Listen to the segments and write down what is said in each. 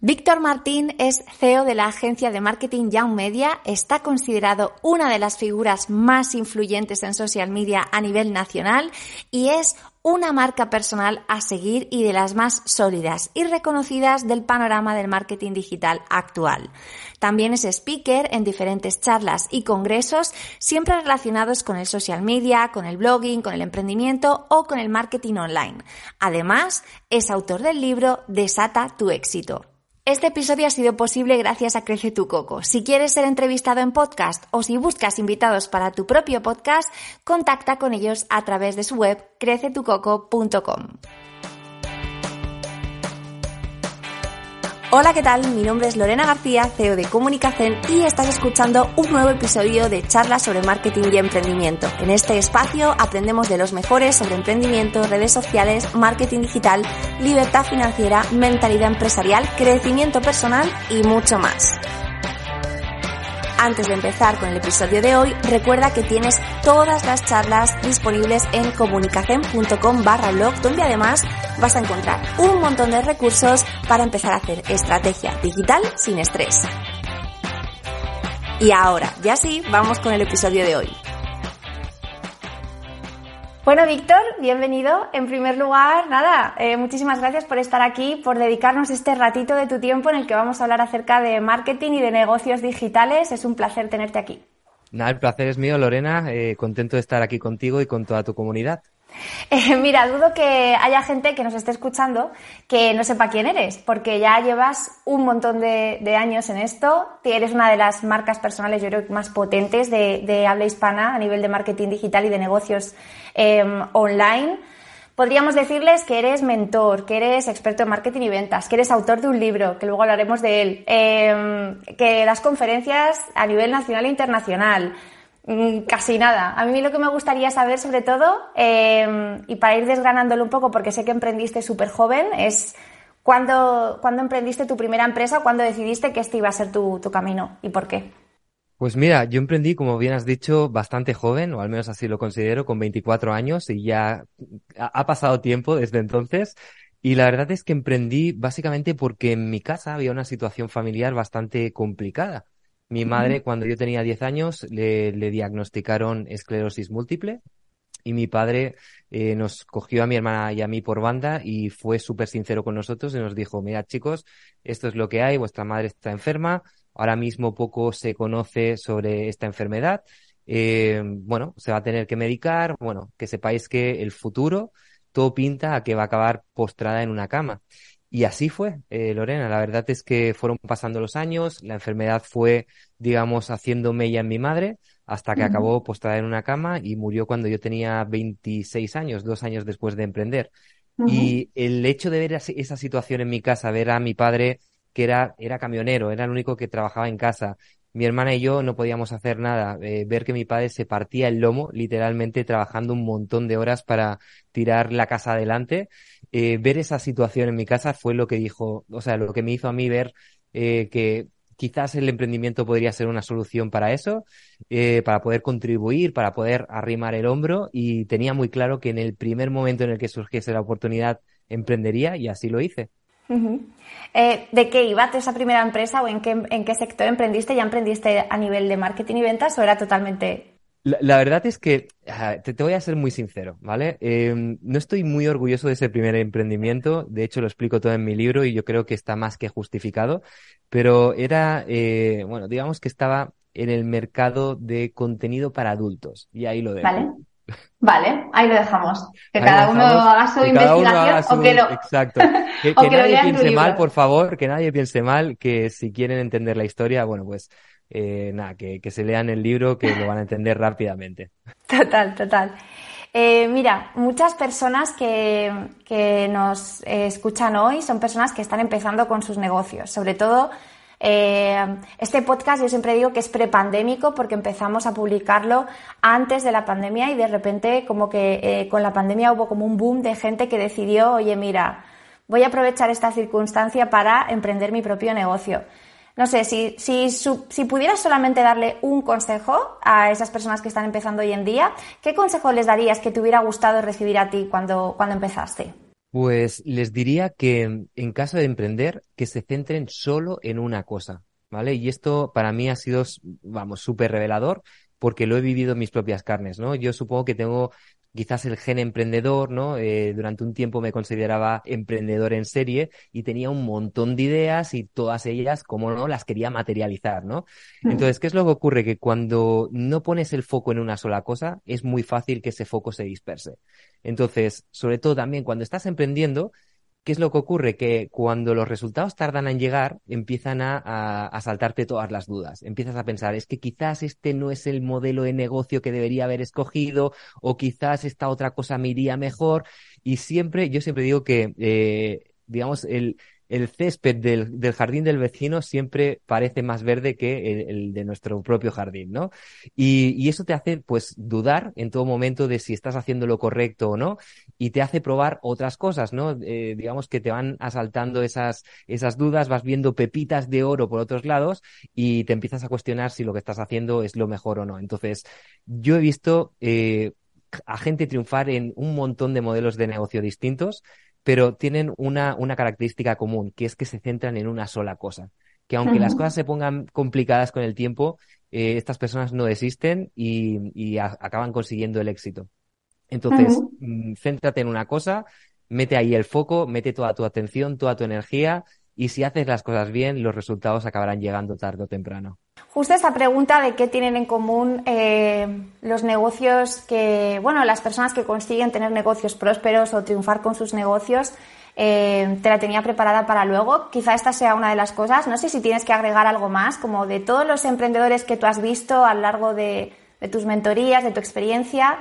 Víctor Martín es CEO de la agencia de marketing Young Media, está considerado una de las figuras más influyentes en social media a nivel nacional y es una marca personal a seguir y de las más sólidas y reconocidas del panorama del marketing digital actual. También es speaker en diferentes charlas y congresos, siempre relacionados con el social media, con el blogging, con el emprendimiento o con el marketing online. Además, es autor del libro Desata tu éxito. Este episodio ha sido posible gracias a Crece tu Coco. Si quieres ser entrevistado en podcast o si buscas invitados para tu propio podcast, contacta con ellos a través de su web crecetucoco.com. Hola, ¿qué tal? Mi nombre es Lorena García, CEO de Comunicación y estás escuchando un nuevo episodio de charlas sobre marketing y emprendimiento. En este espacio aprendemos de los mejores sobre emprendimiento, redes sociales, marketing digital, libertad financiera, mentalidad empresarial, crecimiento personal y mucho más. Antes de empezar con el episodio de hoy, recuerda que tienes todas las charlas disponibles en comunicación.com barra blog, donde además vas a encontrar un montón de recursos para empezar a hacer estrategia digital sin estrés. Y ahora, ya sí, vamos con el episodio de hoy. Bueno, Víctor, bienvenido. En primer lugar, nada, eh, muchísimas gracias por estar aquí, por dedicarnos este ratito de tu tiempo en el que vamos a hablar acerca de marketing y de negocios digitales. Es un placer tenerte aquí. Nada, el placer es mío, Lorena. Eh, contento de estar aquí contigo y con toda tu comunidad. Eh, mira, dudo que haya gente que nos esté escuchando que no sepa quién eres, porque ya llevas un montón de, años en esto. Eres una de las marcas personales, yo creo, más potentes de, habla hispana a nivel de marketing digital y de negocios em, online. Podríamos decirles que eres mentor, que eres experto en marketing y ventas, que eres autor de un libro, que luego hablaremos de él, em, que das conferencias a nivel nacional e internacional. Mm, casi nada. A mí lo que me gustaría saber, sobre todo, em, y para ir desgranándolo un poco, porque sé que emprendiste súper joven, es cuándo, emprendiste tu primera empresa, cuándo decidiste que este iba a ser tu, camino y por qué. Pues mira, yo emprendí, como bien has dicho, bastante joven, o al menos así lo considero, con 24 años y ya ha pasado tiempo desde entonces. Y la verdad es que emprendí básicamente porque en mi casa había una situación familiar bastante complicada. Mi madre, cuando yo tenía 10 años, le, diagnosticaron esclerosis múltiple y mi padre eh, nos cogió a mi hermana y a mí por banda y fue súper sincero con nosotros y nos dijo, mira chicos, esto es lo que hay, vuestra madre está enferma, ahora mismo poco se conoce sobre esta enfermedad, eh, bueno, se va a tener que medicar, bueno, que sepáis que el futuro todo pinta a que va a acabar postrada en una cama. Y así fue, eh, Lorena. La verdad es que fueron pasando los años, la enfermedad fue, digamos, haciendo mella en mi madre hasta que acabó postrada en una cama y murió cuando yo tenía 26 años, dos años después de emprender. Y el hecho de ver esa situación en mi casa, ver a mi padre que era, era camionero, era el único que trabajaba en casa, mi hermana y yo no podíamos hacer nada. Eh, ver que mi padre se partía el lomo, literalmente trabajando un montón de horas para tirar la casa adelante. Eh, ver esa situación en mi casa fue lo que dijo, o sea, lo que me hizo a mí ver eh, que quizás el emprendimiento podría ser una solución para eso, para poder contribuir, para poder arrimar el hombro y tenía muy claro que en el primer momento en el que surgiese la oportunidad emprendería y así lo hice. Eh, ¿De qué iba esa primera empresa o en qué, en qué sector emprendiste? ¿Ya emprendiste a nivel de marketing y ventas o era totalmente la, verdad es que te, voy a ser muy sincero, ¿vale? Em, no estoy muy orgulloso de ese primer emprendimiento, de hecho lo explico todo en mi libro y yo creo que está más que justificado, pero era, eh, bueno, digamos que estaba en el mercado de contenido para adultos y ahí lo dejo. Vale. Vale, ahí lo dejamos. Que cada uno haga su investigación o que lo. Exacto. Que, nadie piense mal, por favor, que nadie piense mal, que si quieren entender la historia, bueno, pues eh, nada, que, se lean el libro, que lo van a entender rápidamente. Total, total. Eh, mira, muchas personas que, que nos escuchan hoy son personas que están empezando con sus negocios, sobre todo eh, este podcast yo siempre digo que es prepandémico porque empezamos a publicarlo antes de la pandemia y de repente como que eh, con la pandemia hubo como un boom de gente que decidió, oye, mira, voy a aprovechar esta circunstancia para emprender mi propio negocio. No sé, si, si, si pudieras solamente darle un consejo a esas personas que están empezando hoy en día, ¿qué consejo les darías que te hubiera gustado recibir a ti cuando, cuando empezaste? Pues les diría que en caso de emprender, que se centren solo en una cosa, ¿vale? Y esto para mí ha sido, vamos, súper revelador porque lo he vivido en mis propias carnes, ¿no? Yo supongo que tengo quizás el gen emprendedor, ¿no? Eh, durante un tiempo me consideraba emprendedor en serie y tenía un montón de ideas y todas ellas, como no, las quería materializar, ¿no? Mm. Entonces, ¿qué es lo que ocurre? Que cuando no pones el foco en una sola cosa, es muy fácil que ese foco se disperse. Entonces, sobre todo también cuando estás emprendiendo, ¿Qué es lo que ocurre? Que cuando los resultados tardan en llegar, empiezan a, saltarte todas las dudas. Empiezas a pensar, es que quizás este no es el modelo de negocio que debería haber escogido, o quizás esta otra cosa me iría mejor. Y siempre, yo siempre digo que, eh, digamos, el, el césped del, del, jardín del vecino siempre parece más verde que el, de nuestro propio jardín, ¿no? Y, y, eso te hace, pues, dudar en todo momento de si estás haciendo lo correcto o no, y te hace probar otras cosas, ¿no? Eh, digamos que te van asaltando esas, esas dudas, vas viendo pepitas de oro por otros lados y te empiezas a cuestionar si lo que estás haciendo es lo mejor o no. Entonces, yo he visto eh, a gente triunfar en un montón de modelos de negocio distintos pero tienen una, una característica común, que es que se centran en una sola cosa. Que aunque las cosas se pongan complicadas con el tiempo, eh, estas personas no desisten y, acaban consiguiendo el éxito. Entonces, mm, céntrate en una cosa, mete ahí el foco, mete toda tu atención, toda tu energía y si haces las cosas bien, los resultados acabarán llegando tarde o temprano. Justo esta pregunta de qué tienen en común eh, los negocios que, bueno, las personas que consiguen tener negocios prósperos o triunfar con sus negocios, eh, te la tenía preparada para luego. Quizá esta sea una de las cosas. No sé si tienes que agregar algo más, como de todos los emprendedores que tú has visto a lo largo de, tus mentorías, de tu experiencia.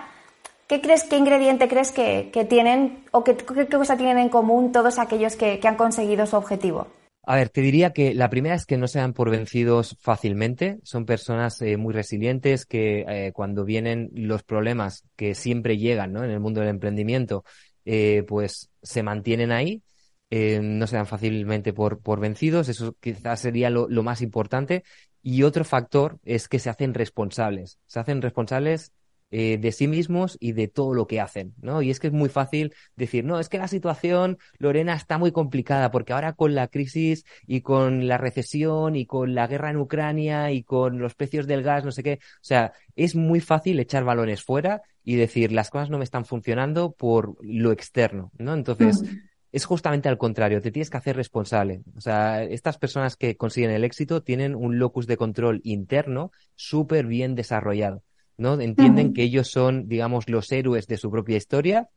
¿Qué crees, qué ingrediente crees que, tienen o qué, cosa tienen en común todos aquellos que, han conseguido su objetivo? A ver, te diría que la primera es que no sean por vencidos fácilmente. Son personas eh, muy resilientes que eh, cuando vienen los problemas que siempre llegan ¿no? en el mundo del emprendimiento, eh, pues se mantienen ahí. no se dan fácilmente por, por vencidos. Eso quizás sería lo más importante. Y otro factor es que se hacen responsables. Se hacen responsables eh, de sí mismos y de todo lo que hacen, ¿no? Y es que es muy fácil decir, no, es que la situación, Lorena, está muy complicada porque ahora con la crisis y con la recesión y con la guerra en Ucrania y con los precios del gas, no sé qué, o sea, es muy fácil echar balones fuera y decir, las cosas no me están funcionando por lo externo, ¿no? Entonces, es justamente al contrario, te tienes que hacer responsable. O sea, estas personas que consiguen el éxito tienen un locus de control interno súper bien desarrollado. ¿No? Entienden que ellos son, digamos, los héroes de su propia historia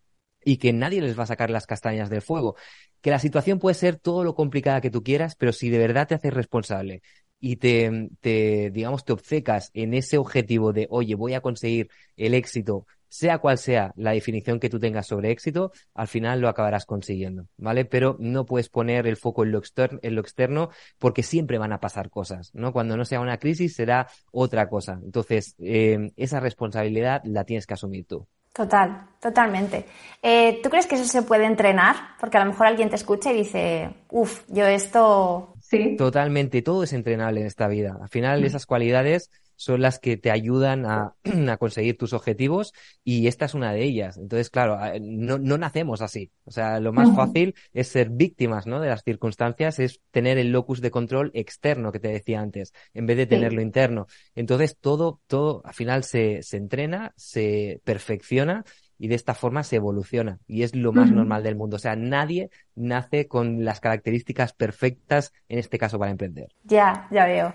y que nadie les va a sacar las castañas del fuego. Que la situación puede ser todo lo complicada que tú quieras, pero si de verdad te haces responsable y te, te, digamos, te obcecas en ese objetivo de, oye, voy a conseguir el éxito sea cual sea la definición que tú tengas sobre éxito, al final lo acabarás consiguiendo, ¿vale? Pero no puedes poner el foco en lo, externo, en lo externo porque siempre van a pasar cosas, ¿no? Cuando no sea una crisis será otra cosa. Entonces, eh, esa responsabilidad la tienes que asumir tú. Total, totalmente. Eh, ¿Tú crees que eso se puede entrenar? Porque a lo mejor alguien te escucha y dice, uff, yo esto... Sí. Totalmente, todo es entrenable en esta vida. Al final, mm. esas cualidades son las que te ayudan a, conseguir tus objetivos y esta es una de ellas. Entonces, claro, no, no nacemos así. O sea, lo más fácil es ser víctimas ¿no? de las circunstancias, es tener el locus de control externo que te decía antes, en vez de tenerlo interno. Entonces, todo, todo al final se, se entrena, se perfecciona y de esta forma se evoluciona y es lo más normal del mundo. O sea, nadie nace con las características perfectas, en este caso para emprender. Ya, ya veo.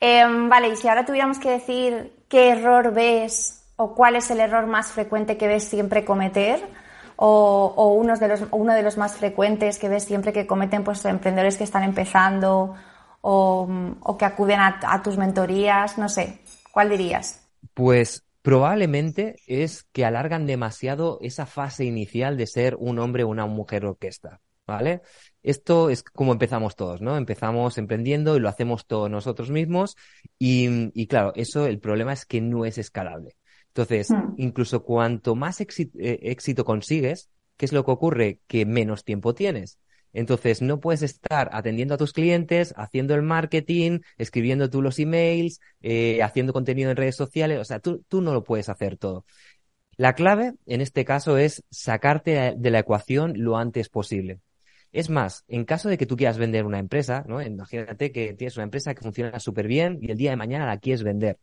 Em, vale, y si ahora tuviéramos que decir qué error ves o cuál es el error más frecuente que ves siempre cometer, o, uno, de los, uno de los más frecuentes que ves siempre que cometen pues, emprendedores que están empezando o, que acuden a tus mentorías, no sé, ¿cuál dirías? Pues probablemente es que alargan demasiado esa fase inicial de ser un hombre o una mujer orquesta, ¿vale? Esto es como empezamos todos, ¿no? Empezamos emprendiendo y lo hacemos todos nosotros mismos y, claro, eso el problema es que no es escalable. Entonces, hmm. incluso cuanto más éxito, eh, éxito consigues, ¿qué es lo que ocurre? Que menos tiempo tienes. Entonces, no puedes estar atendiendo a tus clientes, haciendo el marketing, escribiendo tú los emails, eh, haciendo contenido en redes sociales. O sea, tú, tú no lo puedes hacer todo. La clave en este caso es sacarte de la ecuación lo antes posible. Es más, en caso de que tú quieras vender una empresa, ¿no? Imagínate que tienes una empresa que funciona súper bien y el día de mañana la quieres vender.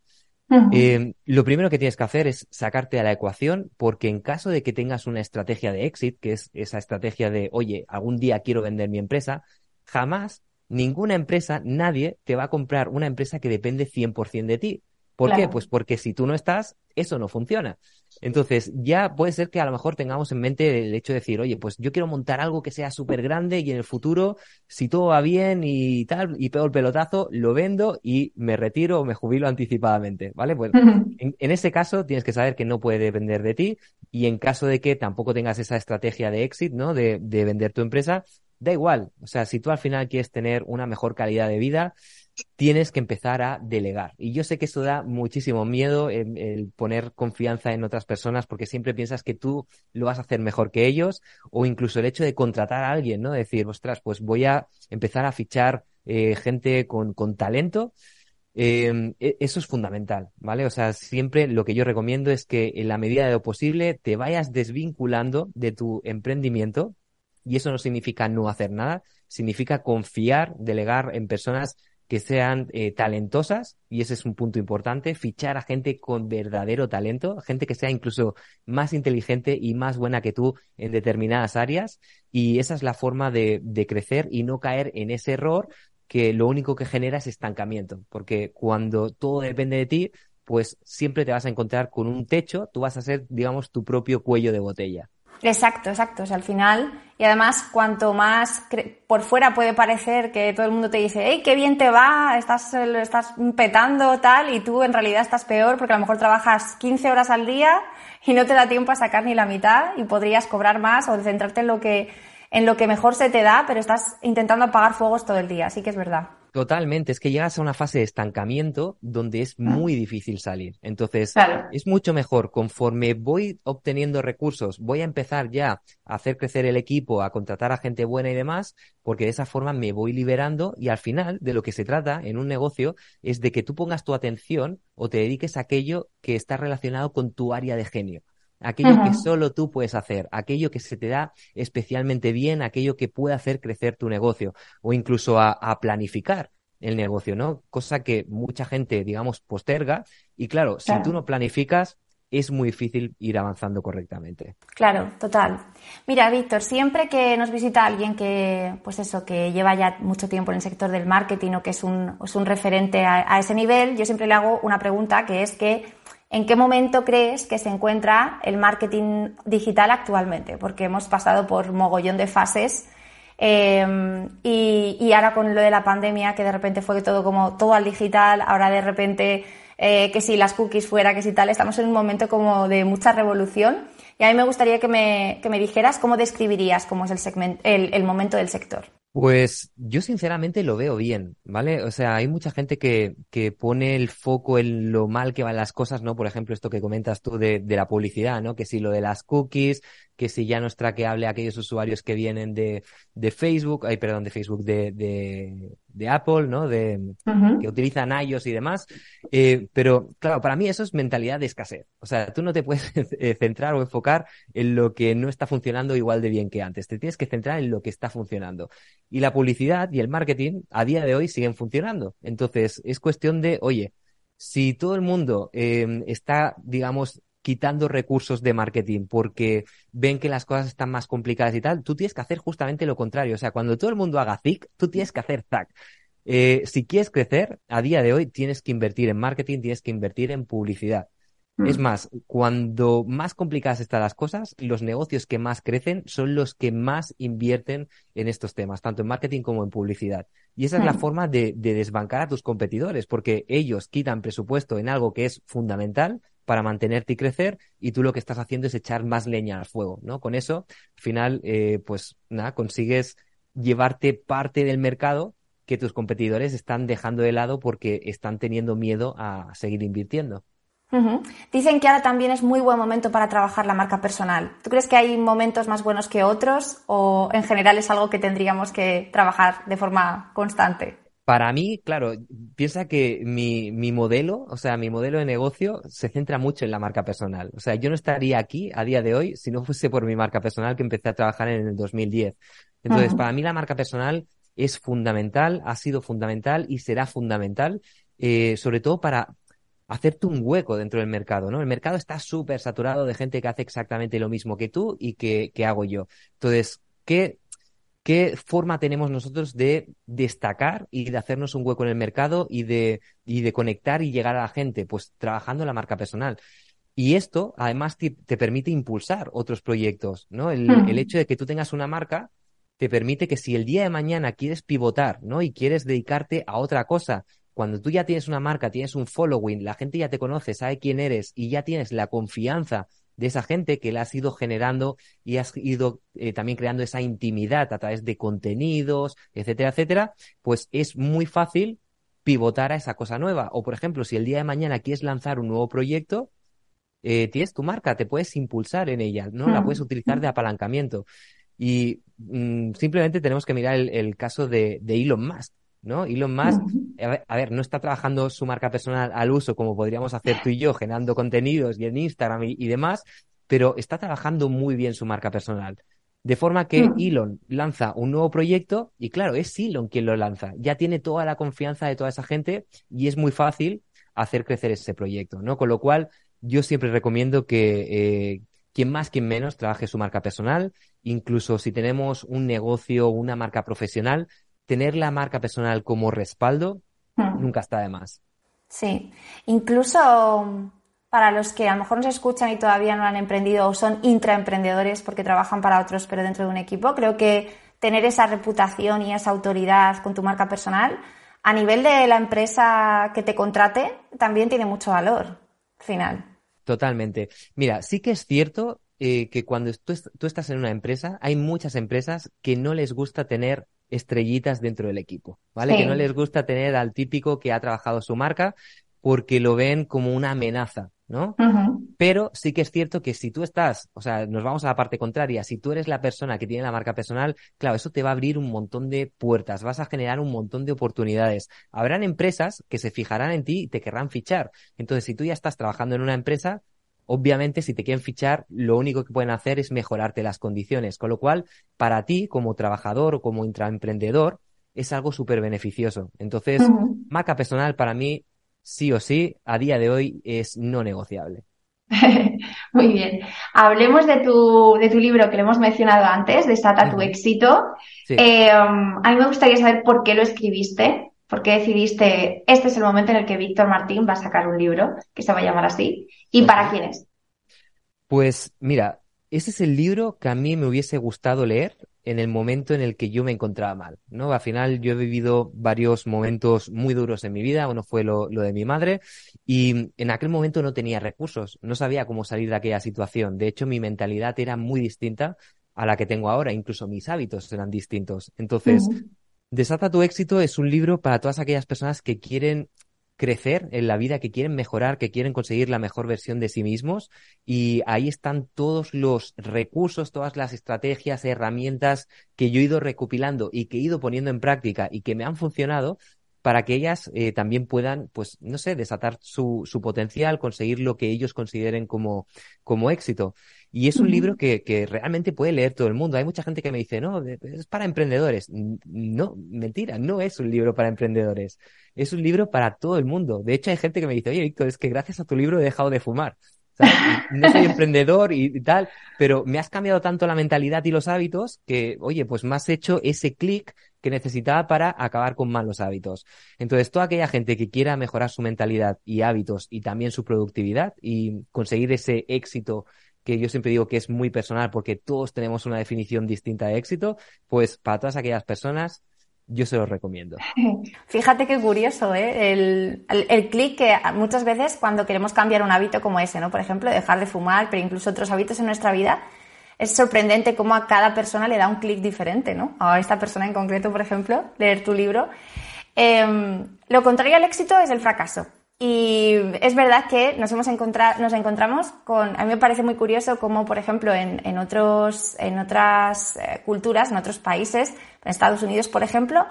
Eh, lo primero que tienes que hacer es sacarte a la ecuación porque en caso de que tengas una estrategia de exit, que es esa estrategia de, oye, algún día quiero vender mi empresa, jamás ninguna empresa, nadie te va a comprar una empresa que depende 100% de ti. ¿Por qué? Pues porque si tú no estás, eso no funciona. Entonces, ya puede ser que a lo mejor tengamos en mente el hecho de decir, oye, pues yo quiero montar algo que sea súper grande y en el futuro, si todo va bien y tal, y pego el pelotazo, lo vendo y me retiro o me jubilo anticipadamente, ¿vale? Pues en, ese caso tienes que saber que no puede depender de ti y en caso de que tampoco tengas esa estrategia de exit, ¿no? De, de vender tu empresa, da igual. O sea, si tú al final quieres tener una mejor calidad de vida, tienes que empezar a delegar. Y yo sé que eso da muchísimo miedo, el, poner confianza en otras personas, porque siempre piensas que tú lo vas a hacer mejor que ellos, o incluso el hecho de contratar a alguien, ¿no? Decir, ostras, pues voy a empezar a fichar eh, gente con, con talento. Em, e, eso es fundamental, ¿vale? O sea, siempre lo que yo recomiendo es que en la medida de lo posible te vayas desvinculando de tu emprendimiento, y eso no significa no hacer nada, significa confiar, delegar en personas que sean eh, talentosas, y ese es un punto importante, fichar a gente con verdadero talento, gente que sea incluso más inteligente y más buena que tú en determinadas áreas, y esa es la forma de, de crecer y no caer en ese error que lo único que genera es estancamiento, porque cuando todo depende de ti, pues siempre te vas a encontrar con un techo, tú vas a ser, digamos, tu propio cuello de botella. Exacto, exacto. O sea, al final, y además, cuanto más por fuera puede parecer que todo el mundo te dice, hey, qué bien te va, estás, estás petando, tal, y tú en realidad estás peor porque a lo mejor trabajas 15 horas al día y no te da tiempo a sacar ni la mitad y podrías cobrar más o centrarte en lo que, en lo que mejor se te da, pero estás intentando apagar fuegos todo el día. Así que es verdad. Totalmente, es que llegas a una fase de estancamiento donde es muy difícil salir. Entonces, es mucho mejor conforme voy obteniendo recursos, voy a empezar ya a hacer crecer el equipo, a contratar a gente buena y demás, porque de esa forma me voy liberando y al final de lo que se trata en un negocio es de que tú pongas tu atención o te dediques a aquello que está relacionado con tu área de genio aquello que solo tú puedes hacer, aquello que se te da especialmente bien, aquello que puede hacer crecer tu negocio o incluso a, planificar el negocio, ¿no? Cosa que mucha gente, digamos, posterga y claro, si tú no planificas, es muy difícil ir avanzando correctamente. Claro, total. Mira, Víctor, siempre que nos visita alguien que, pues eso, que lleva ya mucho tiempo en el sector del marketing o que es un, es un referente a, ese nivel, yo siempre le hago una pregunta que es que ¿En qué momento crees que se encuentra el marketing digital actualmente? Porque hemos pasado por mogollón de fases em, y, ahora con lo de la pandemia, que de repente fue todo como todo al digital, ahora de repente eh, que si las cookies fuera, que si tal, estamos en un momento como de mucha revolución. Y a mí me gustaría que me, que me dijeras cómo describirías cómo es el, segmento, el momento del sector. Pues yo sinceramente lo veo bien, ¿vale? O sea, hay mucha gente que, que pone el foco en lo mal que van las cosas, ¿no? Por ejemplo, esto que comentas tú de, de la publicidad, ¿no? Que si lo de las cookies, que si ya no es traqueable aquellos usuarios que vienen de, de Facebook, ay, perdón, de Facebook, de, de, de Apple, ¿no? De, que utilizan iOS y demás. Eh, pero claro, para mí eso es mentalidad de escasez. O sea, tú no te puedes eh, centrar o enfocar en lo que no está funcionando igual de bien que antes. Te tienes que centrar en lo que está funcionando. Y la publicidad y el marketing a día de hoy siguen funcionando. Entonces, es cuestión de, oye, si todo el mundo eh, está, digamos, quitando recursos de marketing porque ven que las cosas están más complicadas y tal, tú tienes que hacer justamente lo contrario. O sea, cuando todo el mundo haga ZIC, tú tienes que hacer ZAC. Eh, si quieres crecer, a día de hoy tienes que invertir en marketing, tienes que invertir en publicidad. Es mm. más, cuando más complicadas están las cosas, los negocios que más crecen son los que más invierten en estos temas, tanto en marketing como en publicidad. Y esa es la mm. forma de, de, desbancar a tus competidores, porque ellos quitan presupuesto en algo que es fundamental para mantenerte y crecer, y tú lo que estás haciendo es echar más leña al fuego, ¿no? Con eso, al final, eh, pues nada, consigues llevarte parte del mercado que tus competidores están dejando de lado porque están teniendo miedo a seguir invirtiendo. Dicen que ahora también es muy buen momento para trabajar la marca personal. ¿Tú crees que hay momentos más buenos que otros o en general es algo que tendríamos que trabajar de forma constante? Para mí, claro, piensa que mi, mi modelo, o sea, mi modelo de negocio se centra mucho en la marca personal. O sea, yo no estaría aquí a día de hoy si no fuese por mi marca personal que empecé a trabajar en el 2010. Entonces, para mí la marca personal es fundamental, ha sido fundamental y será fundamental, eh, sobre todo para hacerte un hueco dentro del mercado, ¿no? El mercado está súper saturado de gente que hace exactamente lo mismo que tú y que, que hago yo. Entonces, ¿qué ¿Qué forma tenemos nosotros de destacar y de hacernos un hueco en el mercado y de, y de conectar y llegar a la gente? Pues trabajando en la marca personal. Y esto, además, te, permite impulsar otros proyectos, ¿no? El, hmm. el, hecho de que tú tengas una marca te permite que si el día de mañana quieres pivotar, ¿no? Y quieres dedicarte a otra cosa, cuando tú ya tienes una marca, tienes un following, la gente ya te conoce, sabe quién eres y ya tienes la confianza de esa gente que la has ido generando y has ido eh, también creando esa intimidad a través de contenidos, etcétera, etcétera, pues es muy fácil pivotar a esa cosa nueva. O, por ejemplo, si el día de mañana quieres lanzar un nuevo proyecto, eh, tienes tu marca, te puedes impulsar en ella, ¿no? La puedes utilizar de apalancamiento. Y mm, simplemente tenemos que mirar el, caso de, de Elon Musk. ¿No? Elon Musk, a ver, no está trabajando su marca personal al uso como podríamos hacer tú y yo, generando contenidos y en Instagram y, demás, pero está trabajando muy bien su marca personal. De forma que mm. Elon lanza un nuevo proyecto y claro, es Elon quien lo lanza. Ya tiene toda la confianza de toda esa gente y es muy fácil hacer crecer ese proyecto, ¿no? Con lo cual, yo siempre recomiendo que eh, quien más, quien menos trabaje su marca personal. Incluso si tenemos un negocio, o una marca profesional, tener la marca personal como respaldo hmm. nunca está de más. Sí, incluso um, para los que a lo mejor nos escuchan y todavía no han emprendido o son intraemprendedores porque trabajan para otros pero dentro de un equipo, creo que tener esa reputación y esa autoridad con tu marca personal a nivel de la empresa que te contrate también tiene mucho valor final. Totalmente. Mira, sí que es cierto eh, que cuando tú, tú, estás en una empresa, hay muchas empresas que no les gusta tener estrellitas dentro del equipo, ¿vale? Que no les gusta tener al típico que ha trabajado su marca porque lo ven como una amenaza, ¿no? Pero sí que es cierto que si tú estás, o sea, nos vamos a la parte contraria, si tú eres la persona que tiene la marca personal, claro, eso te va a abrir un montón de puertas, vas a generar un montón de oportunidades. Habrán empresas que se fijarán en ti y te querrán fichar. Entonces, si tú ya estás trabajando en una empresa, obviamente si te quieren fichar, lo único que pueden hacer es mejorarte las condiciones. Con lo cual, para ti, como trabajador o como intraemprendedor, es algo súper beneficioso. Entonces, marca personal para mí, sí o sí, a día de hoy es no negociable. Muy bien. Hablemos de tu, de tu libro que lo hemos mencionado antes, Desata tu éxito. Eh, um, a mí me gustaría saber por qué lo escribiste, por qué decidiste, este es el momento en el que Víctor Martín va a sacar un libro que se va a llamar así. ¿Y para quién es? Pues mira, ese es el libro que a mí me hubiese gustado leer en el momento en el que yo me encontraba mal, ¿no? Al final yo he vivido varios momentos muy duros en mi vida, uno fue lo, lo, de mi madre y en aquel momento no tenía recursos, no sabía cómo salir de aquella situación, de hecho mi mentalidad era muy distinta a la que tengo ahora, incluso mis hábitos eran distintos. Entonces, Desata tu éxito es un libro para todas aquellas personas que quieren crecer en la vida, que quieren mejorar, que quieren conseguir la mejor versión de sí mismos. Y ahí están todos los recursos, todas las estrategias, herramientas que yo he ido recopilando y que he ido poniendo en práctica y que me han funcionado para que ellas eh, también puedan, pues, no sé, desatar su, su, potencial, conseguir lo que ellos consideren como, como éxito. Y es un libro que, que, realmente puede leer todo el mundo. Hay mucha gente que me dice, no, es para emprendedores. No, mentira, no es un libro para emprendedores. Es un libro para todo el mundo. De hecho, hay gente que me dice, oye, Víctor, es que gracias a tu libro he dejado de fumar. No soy emprendedor y, tal, pero me has cambiado tanto la mentalidad y los hábitos que, oye, pues me has hecho ese clic que necesitaba para acabar con malos hábitos. Entonces, toda aquella gente que quiera mejorar su mentalidad y hábitos y también su productividad y conseguir ese éxito que yo siempre digo que es muy personal porque todos tenemos una definición distinta de éxito, pues para todas aquellas personas yo se los recomiendo. Fíjate qué curioso, ¿eh? El, el, clic que muchas veces cuando queremos cambiar un hábito como ese, ¿no? Por ejemplo, dejar de fumar, pero incluso otros hábitos en nuestra vida, es sorprendente cómo a cada persona le da un clic diferente, ¿no? A esta persona en concreto, por ejemplo, leer tu libro. Em, lo contrario al éxito es el fracaso. Y es verdad que nos hemos encontrado, nos encontramos con, a mí me parece muy curioso cómo, por ejemplo, en, en otros, en otras eh, culturas, en otros países, en Estados Unidos, por ejemplo,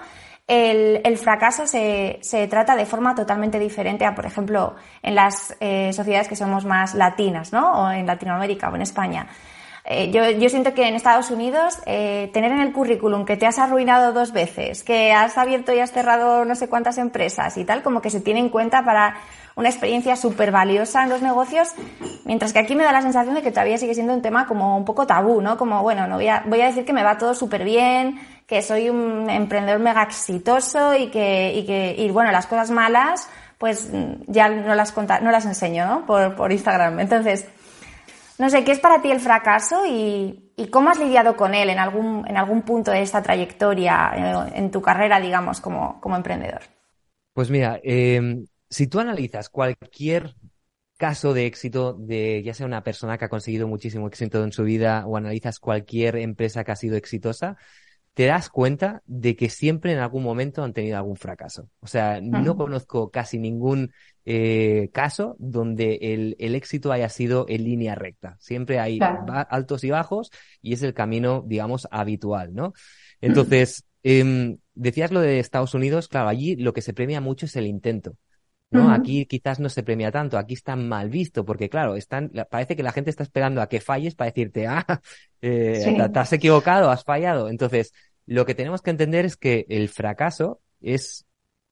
el, fracaso se, se, trata de forma totalmente diferente a, por ejemplo, en las eh, sociedades que somos más latinas, ¿no? O en Latinoamérica o en España. Eh, yo, yo, siento que en Estados Unidos eh, tener en el currículum que te has arruinado dos veces, que has abierto y has cerrado no sé cuántas empresas y tal, como que se tiene en cuenta para una experiencia súper valiosa en los negocios, mientras que aquí me da la sensación de que todavía sigue siendo un tema como un poco tabú, ¿no? Como, bueno, no voy a, voy a decir que me va todo súper bien, que soy un emprendedor mega exitoso y que, y que, y bueno, las cosas malas, pues ya no las no las enseño, ¿no? Por, por Instagram. Entonces, no sé, ¿qué es para ti el fracaso y, cómo has lidiado con él en algún, en algún punto de esta trayectoria, en, en tu carrera, digamos, como, como emprendedor? Pues mira, eh, si tú analizas cualquier caso de éxito de ya sea una persona que ha conseguido muchísimo éxito en su vida o analizas cualquier empresa que ha sido exitosa, te das cuenta de que siempre en algún momento han tenido algún fracaso. O sea, no conozco casi ningún eh, caso donde el, el, éxito haya sido en línea recta. Siempre hay altos y bajos y es el camino, digamos, habitual, ¿no? Entonces, eh, decías lo de Estados Unidos, claro, allí lo que se premia mucho es el intento. ¿no? Aquí quizás no se premia tanto, aquí está mal visto, porque claro, están, parece que la gente está esperando a que falles para decirte, ah, eh, te has equivocado, has fallado. Entonces, lo que tenemos que entender es que el fracaso es,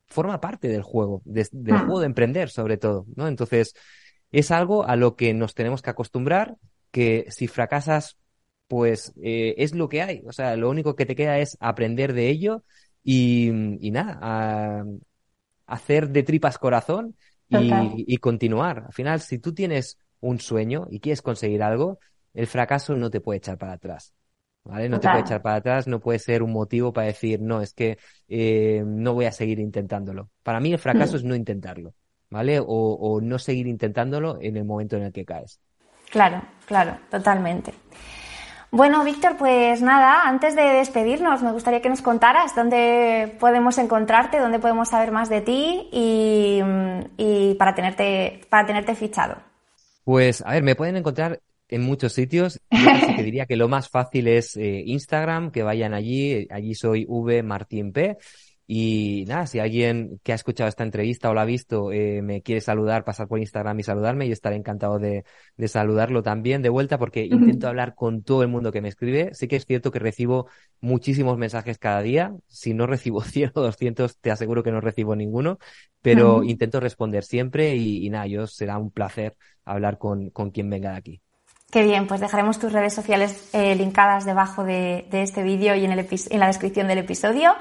forma parte del juego, del mm. juego de emprender sobre todo, ¿no? Entonces, es algo a lo que nos tenemos que acostumbrar, que si fracasas, pues eh, es lo que hay. O sea, lo único que te queda es aprender de ello y, y nada, a, hacer de tripas corazón y, continuar. Al final, si tú tienes un sueño y quieres conseguir algo, el fracaso no te puede echar para atrás. ¿Vale? No te puede echar para atrás, no puede ser un motivo para decir, no, es que eh, no voy a seguir intentándolo. Para mí el fracaso mm. es no intentarlo, ¿vale? O, o no seguir intentándolo en el momento en el que caes. Claro, claro, totalmente. Bueno, Víctor, pues nada, antes de despedirnos, me gustaría que nos contaras dónde podemos encontrarte, dónde podemos saber más de ti y, para, tenerte, para tenerte fichado. Pues, a ver, me pueden encontrar en muchos sitios. Yo te diría que lo más fácil es eh, Instagram, que vayan allí. Allí soy V Martín P. Y nada, si alguien que ha escuchado esta entrevista o la ha visto eh, me quiere saludar, pasar por Instagram y saludarme, yo estaré encantado de, de saludarlo también de vuelta porque intento hablar con todo el mundo que me escribe. Sí que es cierto que recibo muchísimos mensajes cada día. Si no recibo 100 o 200, te aseguro que no recibo ninguno, pero intento responder siempre y, y, nada, yo será un placer hablar con, con quien venga de aquí. Qué bien, pues dejaremos tus redes sociales eh, linkadas debajo de, de este vídeo y en, el en la descripción del episodio.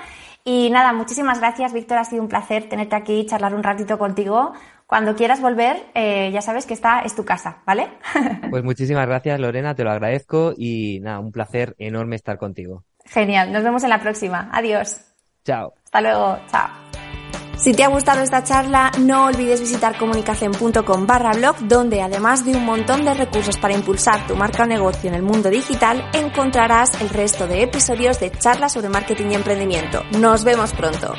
Y nada, muchísimas gracias, Víctor. Ha sido un placer tenerte aquí y charlar un ratito contigo. Cuando quieras volver, eh, ya sabes que esta es tu casa, ¿vale? Pues muchísimas gracias, Lorena, te lo agradezco y nada, un placer enorme estar contigo. Genial, nos vemos en la próxima. Adiós. Chao. Hasta luego, chao. Si te ha gustado esta charla, no olvides visitar comunicación.com barra blog, donde además de un montón de recursos para impulsar tu marca o negocio en el mundo digital, encontrarás el resto de episodios de charlas sobre marketing y emprendimiento. Nos vemos pronto.